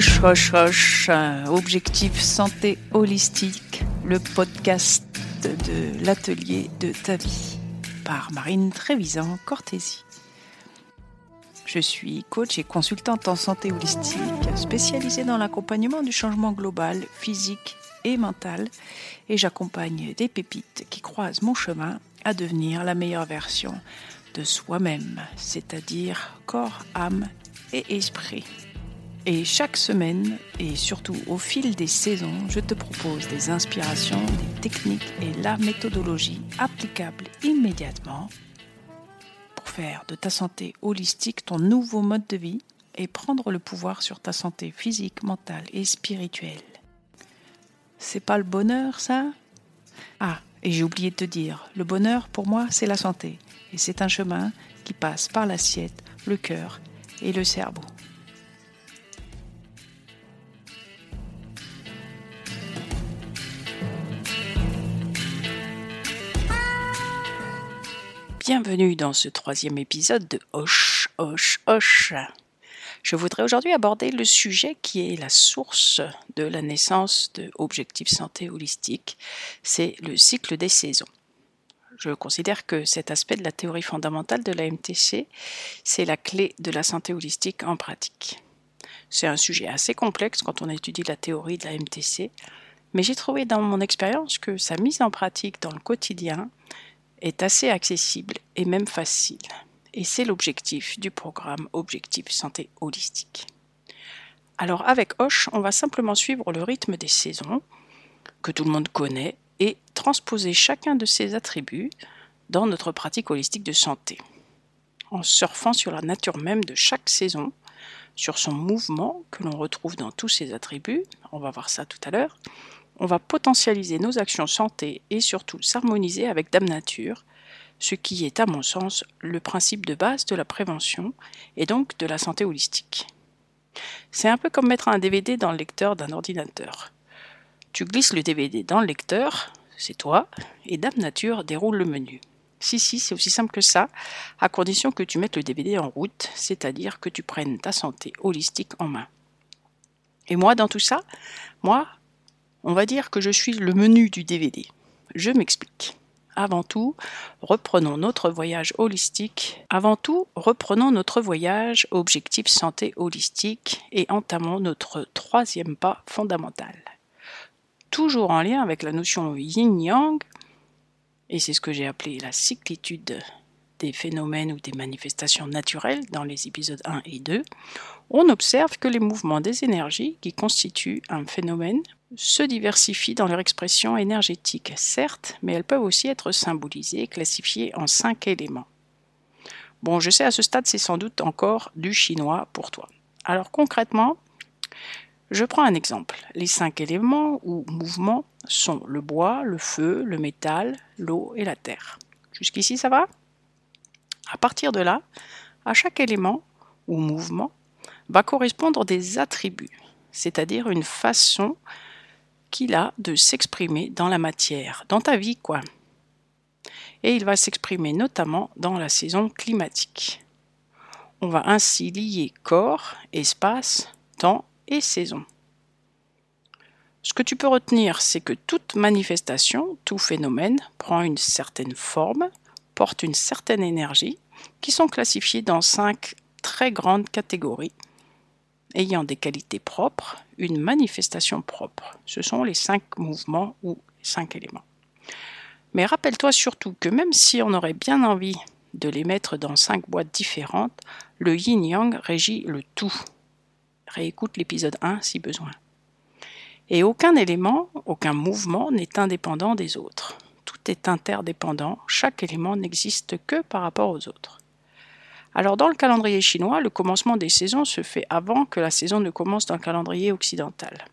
Hoche, hoche, hoche, objectif santé holistique, le podcast de l'atelier de ta vie par Marine Trévisan Cortési. Je suis coach et consultante en santé holistique, spécialisée dans l'accompagnement du changement global, physique et mental, et j'accompagne des pépites qui croisent mon chemin à devenir la meilleure version de soi-même, c'est-à-dire corps, âme et esprit. Et chaque semaine, et surtout au fil des saisons, je te propose des inspirations, des techniques et la méthodologie applicable immédiatement pour faire de ta santé holistique ton nouveau mode de vie et prendre le pouvoir sur ta santé physique, mentale et spirituelle. C'est pas le bonheur, ça? Ah, et j'ai oublié de te dire, le bonheur pour moi, c'est la santé. Et c'est un chemin qui passe par l'assiette, le cœur et le cerveau. Bienvenue dans ce troisième épisode de Hoche, Hoche, Hoche. Je voudrais aujourd'hui aborder le sujet qui est la source de la naissance de Objectif Santé Holistique, c'est le cycle des saisons. Je considère que cet aspect de la théorie fondamentale de la MTC, c'est la clé de la santé holistique en pratique. C'est un sujet assez complexe quand on étudie la théorie de la MTC, mais j'ai trouvé dans mon expérience que sa mise en pratique dans le quotidien est assez accessible et même facile. Et c'est l'objectif du programme Objectif Santé Holistique. Alors avec Hoche, on va simplement suivre le rythme des saisons, que tout le monde connaît, et transposer chacun de ces attributs dans notre pratique holistique de santé, en surfant sur la nature même de chaque saison, sur son mouvement que l'on retrouve dans tous ses attributs, on va voir ça tout à l'heure, on va potentialiser nos actions santé et surtout s'harmoniser avec Dame Nature, ce qui est à mon sens le principe de base de la prévention et donc de la santé holistique. C'est un peu comme mettre un DVD dans le lecteur d'un ordinateur. Tu glisses le DVD dans le lecteur, c'est toi, et Dame Nature déroule le menu. Si, si, c'est aussi simple que ça, à condition que tu mettes le DVD en route, c'est-à-dire que tu prennes ta santé holistique en main. Et moi, dans tout ça, moi, on va dire que je suis le menu du DVD. Je m'explique. Avant tout, reprenons notre voyage holistique. Avant tout, reprenons notre voyage objectif santé holistique et entamons notre troisième pas fondamental. Toujours en lien avec la notion yin-yang, et c'est ce que j'ai appelé la cyclitude des phénomènes ou des manifestations naturelles dans les épisodes 1 et 2, on observe que les mouvements des énergies qui constituent un phénomène se diversifient dans leur expression énergétique, certes, mais elles peuvent aussi être symbolisées, classifiées en cinq éléments. Bon, je sais à ce stade, c'est sans doute encore du chinois pour toi. Alors concrètement, je prends un exemple. Les cinq éléments ou mouvements sont le bois, le feu, le métal, l'eau et la terre. Jusqu'ici, ça va? À partir de là, à chaque élément ou mouvement va correspondre des attributs, c'est-à-dire une façon qu'il a de s'exprimer dans la matière, dans ta vie quoi. Et il va s'exprimer notamment dans la saison climatique. On va ainsi lier corps, espace, temps et saison. Ce que tu peux retenir, c'est que toute manifestation, tout phénomène prend une certaine forme, porte une certaine énergie, qui sont classifiées dans cinq très grandes catégories ayant des qualités propres, une manifestation propre. Ce sont les cinq mouvements ou cinq éléments. Mais rappelle-toi surtout que même si on aurait bien envie de les mettre dans cinq boîtes différentes, le yin-yang régit le tout. Réécoute l'épisode 1 si besoin. Et aucun élément, aucun mouvement n'est indépendant des autres. Tout est interdépendant, chaque élément n'existe que par rapport aux autres. Alors dans le calendrier chinois, le commencement des saisons se fait avant que la saison ne commence dans le calendrier occidental.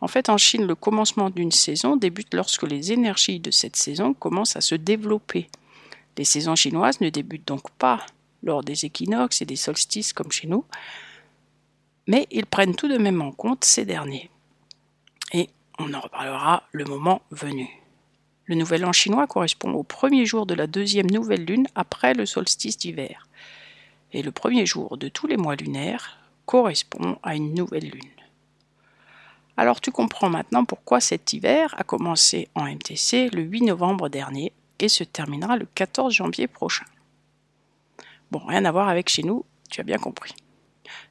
En fait, en Chine, le commencement d'une saison débute lorsque les énergies de cette saison commencent à se développer. Les saisons chinoises ne débutent donc pas lors des équinoxes et des solstices comme chez nous, mais ils prennent tout de même en compte ces derniers. Et on en reparlera le moment venu. Le nouvel an chinois correspond au premier jour de la deuxième nouvelle lune après le solstice d'hiver et le premier jour de tous les mois lunaires correspond à une nouvelle lune. Alors tu comprends maintenant pourquoi cet hiver a commencé en MTC le 8 novembre dernier et se terminera le 14 janvier prochain. Bon, rien à voir avec chez nous, tu as bien compris.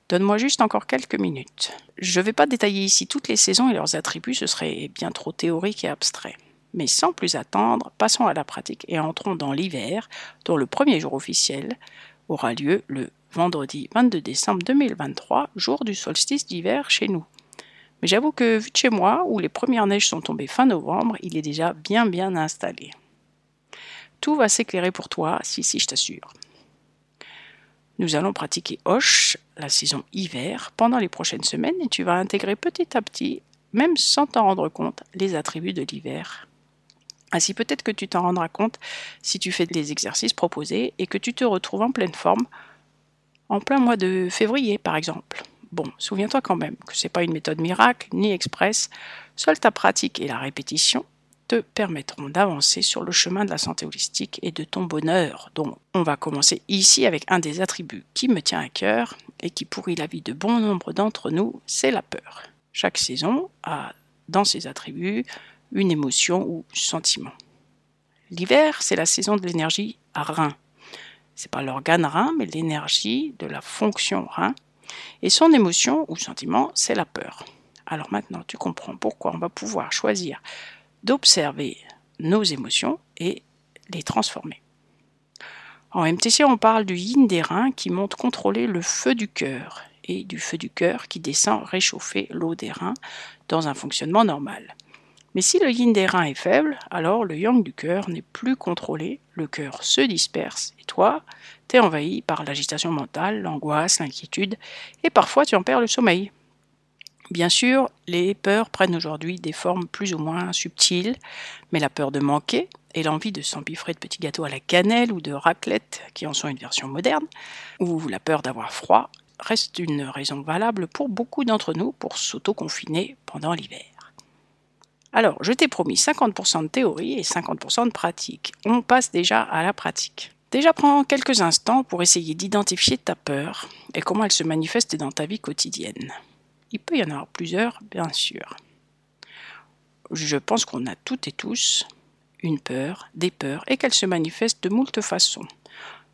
Donne-moi juste encore quelques minutes. Je ne vais pas détailler ici toutes les saisons et leurs attributs, ce serait bien trop théorique et abstrait. Mais sans plus attendre, passons à la pratique et entrons dans l'hiver, dont le premier jour officiel aura lieu le vendredi 22 décembre 2023, jour du solstice d'hiver chez nous. Mais j'avoue que vu de chez moi, où les premières neiges sont tombées fin novembre, il est déjà bien bien installé. Tout va s'éclairer pour toi, si si je t'assure. Nous allons pratiquer Hoche, la saison hiver, pendant les prochaines semaines et tu vas intégrer petit à petit, même sans t'en rendre compte, les attributs de l'hiver. Ainsi peut-être que tu t'en rendras compte si tu fais les exercices proposés et que tu te retrouves en pleine forme en plein mois de février par exemple. Bon, souviens-toi quand même que ce n'est pas une méthode miracle ni express, seule ta pratique et la répétition te permettront d'avancer sur le chemin de la santé holistique et de ton bonheur. Donc, on va commencer ici avec un des attributs qui me tient à cœur et qui pourrit la vie de bon nombre d'entre nous, c'est la peur. Chaque saison a dans ses attributs une émotion ou sentiment. L'hiver, c'est la saison de l'énergie à rein. C'est pas l'organe rein, mais l'énergie de la fonction rein. Et son émotion ou sentiment, c'est la peur. Alors maintenant, tu comprends pourquoi on va pouvoir choisir d'observer nos émotions et les transformer. En MTC, on parle du yin des reins qui monte contrôler le feu du cœur et du feu du cœur qui descend réchauffer l'eau des reins dans un fonctionnement normal. Mais si le yin des reins est faible, alors le yang du cœur n'est plus contrôlé, le cœur se disperse et toi, tu es envahi par l'agitation mentale, l'angoisse, l'inquiétude et parfois tu en perds le sommeil. Bien sûr, les peurs prennent aujourd'hui des formes plus ou moins subtiles, mais la peur de manquer et l'envie de s'empiffrer de petits gâteaux à la cannelle ou de raclette qui en sont une version moderne, ou la peur d'avoir froid, reste une raison valable pour beaucoup d'entre nous pour s'auto-confiner pendant l'hiver. Alors, je t'ai promis 50% de théorie et 50% de pratique. On passe déjà à la pratique. Déjà, prends quelques instants pour essayer d'identifier ta peur et comment elle se manifeste dans ta vie quotidienne. Il peut y en avoir plusieurs, bien sûr. Je pense qu'on a toutes et tous une peur, des peurs, et qu'elles se manifestent de moult façons.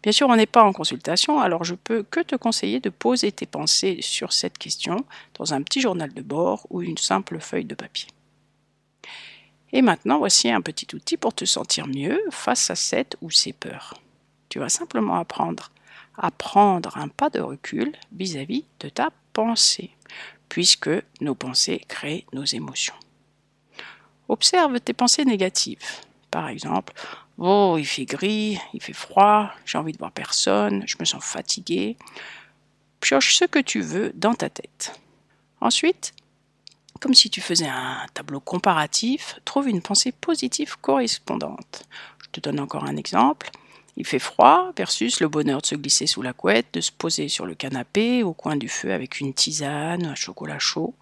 Bien sûr, on n'est pas en consultation, alors je peux que te conseiller de poser tes pensées sur cette question dans un petit journal de bord ou une simple feuille de papier. Et maintenant, voici un petit outil pour te sentir mieux face à cette ou ces peurs. Tu vas simplement apprendre à prendre un pas de recul vis-à-vis -vis de ta pensée puisque nos pensées créent nos émotions. Observe tes pensées négatives. Par exemple, Oh, il fait gris, il fait froid, j'ai envie de voir personne, je me sens fatigué. Pioche ce que tu veux dans ta tête. Ensuite, comme si tu faisais un tableau comparatif, trouve une pensée positive correspondante. Je te donne encore un exemple. Il fait froid versus le bonheur de se glisser sous la couette, de se poser sur le canapé au coin du feu avec une tisane, un chocolat chaud,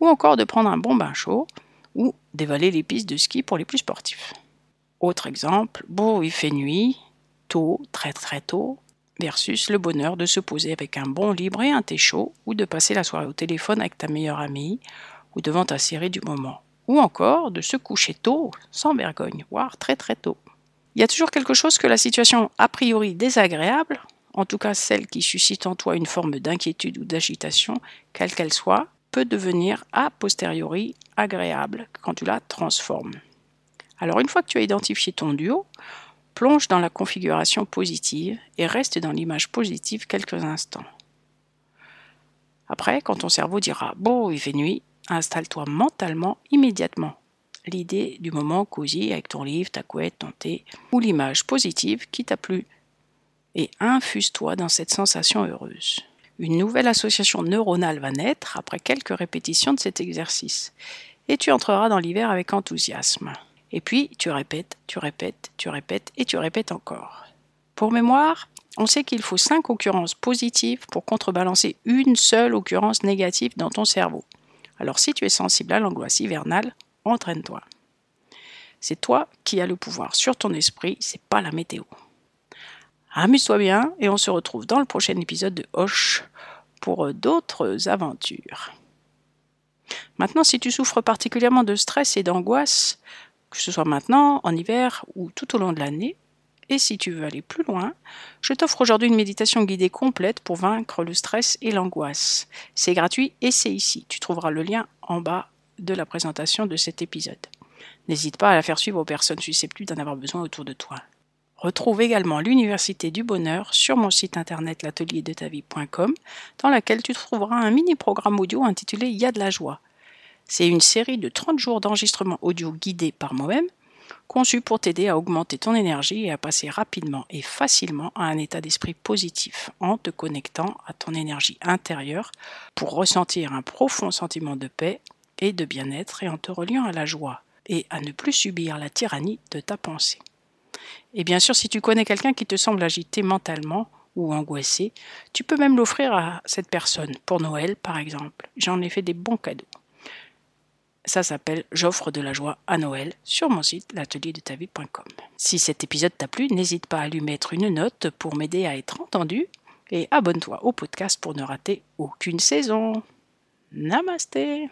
ou encore de prendre un bon bain chaud, ou d'évaler les pistes de ski pour les plus sportifs. Autre exemple, bon, il fait nuit, tôt, très très tôt, versus le bonheur de se poser avec un bon libre et un thé chaud, ou de passer la soirée au téléphone avec ta meilleure amie, ou devant ta série du moment, ou encore de se coucher tôt, sans vergogne, voire très très tôt. Il y a toujours quelque chose que la situation a priori désagréable, en tout cas celle qui suscite en toi une forme d'inquiétude ou d'agitation, quelle qu'elle soit, peut devenir a posteriori agréable quand tu la transformes. Alors une fois que tu as identifié ton duo, plonge dans la configuration positive et reste dans l'image positive quelques instants. Après, quand ton cerveau dira Bon, il fait nuit, installe-toi mentalement immédiatement l'idée du moment cosy avec ton livre, ta couette, ton thé, ou l'image positive qui t'a plu. Et infuse-toi dans cette sensation heureuse. Une nouvelle association neuronale va naître après quelques répétitions de cet exercice. Et tu entreras dans l'hiver avec enthousiasme. Et puis, tu répètes, tu répètes, tu répètes et tu répètes encore. Pour mémoire, on sait qu'il faut cinq occurrences positives pour contrebalancer une seule occurrence négative dans ton cerveau. Alors si tu es sensible à l'angoisse hivernale, entraîne-toi. C'est toi qui as le pouvoir sur ton esprit, c'est pas la météo. Amuse-toi bien et on se retrouve dans le prochain épisode de Hoche pour d'autres aventures. Maintenant, si tu souffres particulièrement de stress et d'angoisse, que ce soit maintenant, en hiver ou tout au long de l'année, et si tu veux aller plus loin, je t'offre aujourd'hui une méditation guidée complète pour vaincre le stress et l'angoisse. C'est gratuit et c'est ici. Tu trouveras le lien en bas de la présentation de cet épisode. N'hésite pas à la faire suivre aux personnes susceptibles d'en avoir besoin autour de toi. Retrouve également l'Université du Bonheur sur mon site internet l'atelierdetavie.com dans laquelle tu trouveras un mini programme audio intitulé Il y a de la joie. C'est une série de 30 jours d'enregistrement audio guidé par moi-même conçu pour t'aider à augmenter ton énergie et à passer rapidement et facilement à un état d'esprit positif en te connectant à ton énergie intérieure pour ressentir un profond sentiment de paix et de bien-être et en te reliant à la joie et à ne plus subir la tyrannie de ta pensée. Et bien sûr, si tu connais quelqu'un qui te semble agité mentalement ou angoissé, tu peux même l'offrir à cette personne, pour Noël par exemple. J'en ai fait des bons cadeaux. Ça s'appelle J'offre de la joie à Noël sur mon site l'atelierdetavie.com. Si cet épisode t'a plu, n'hésite pas à lui mettre une note pour m'aider à être entendu et abonne-toi au podcast pour ne rater aucune saison. Namasté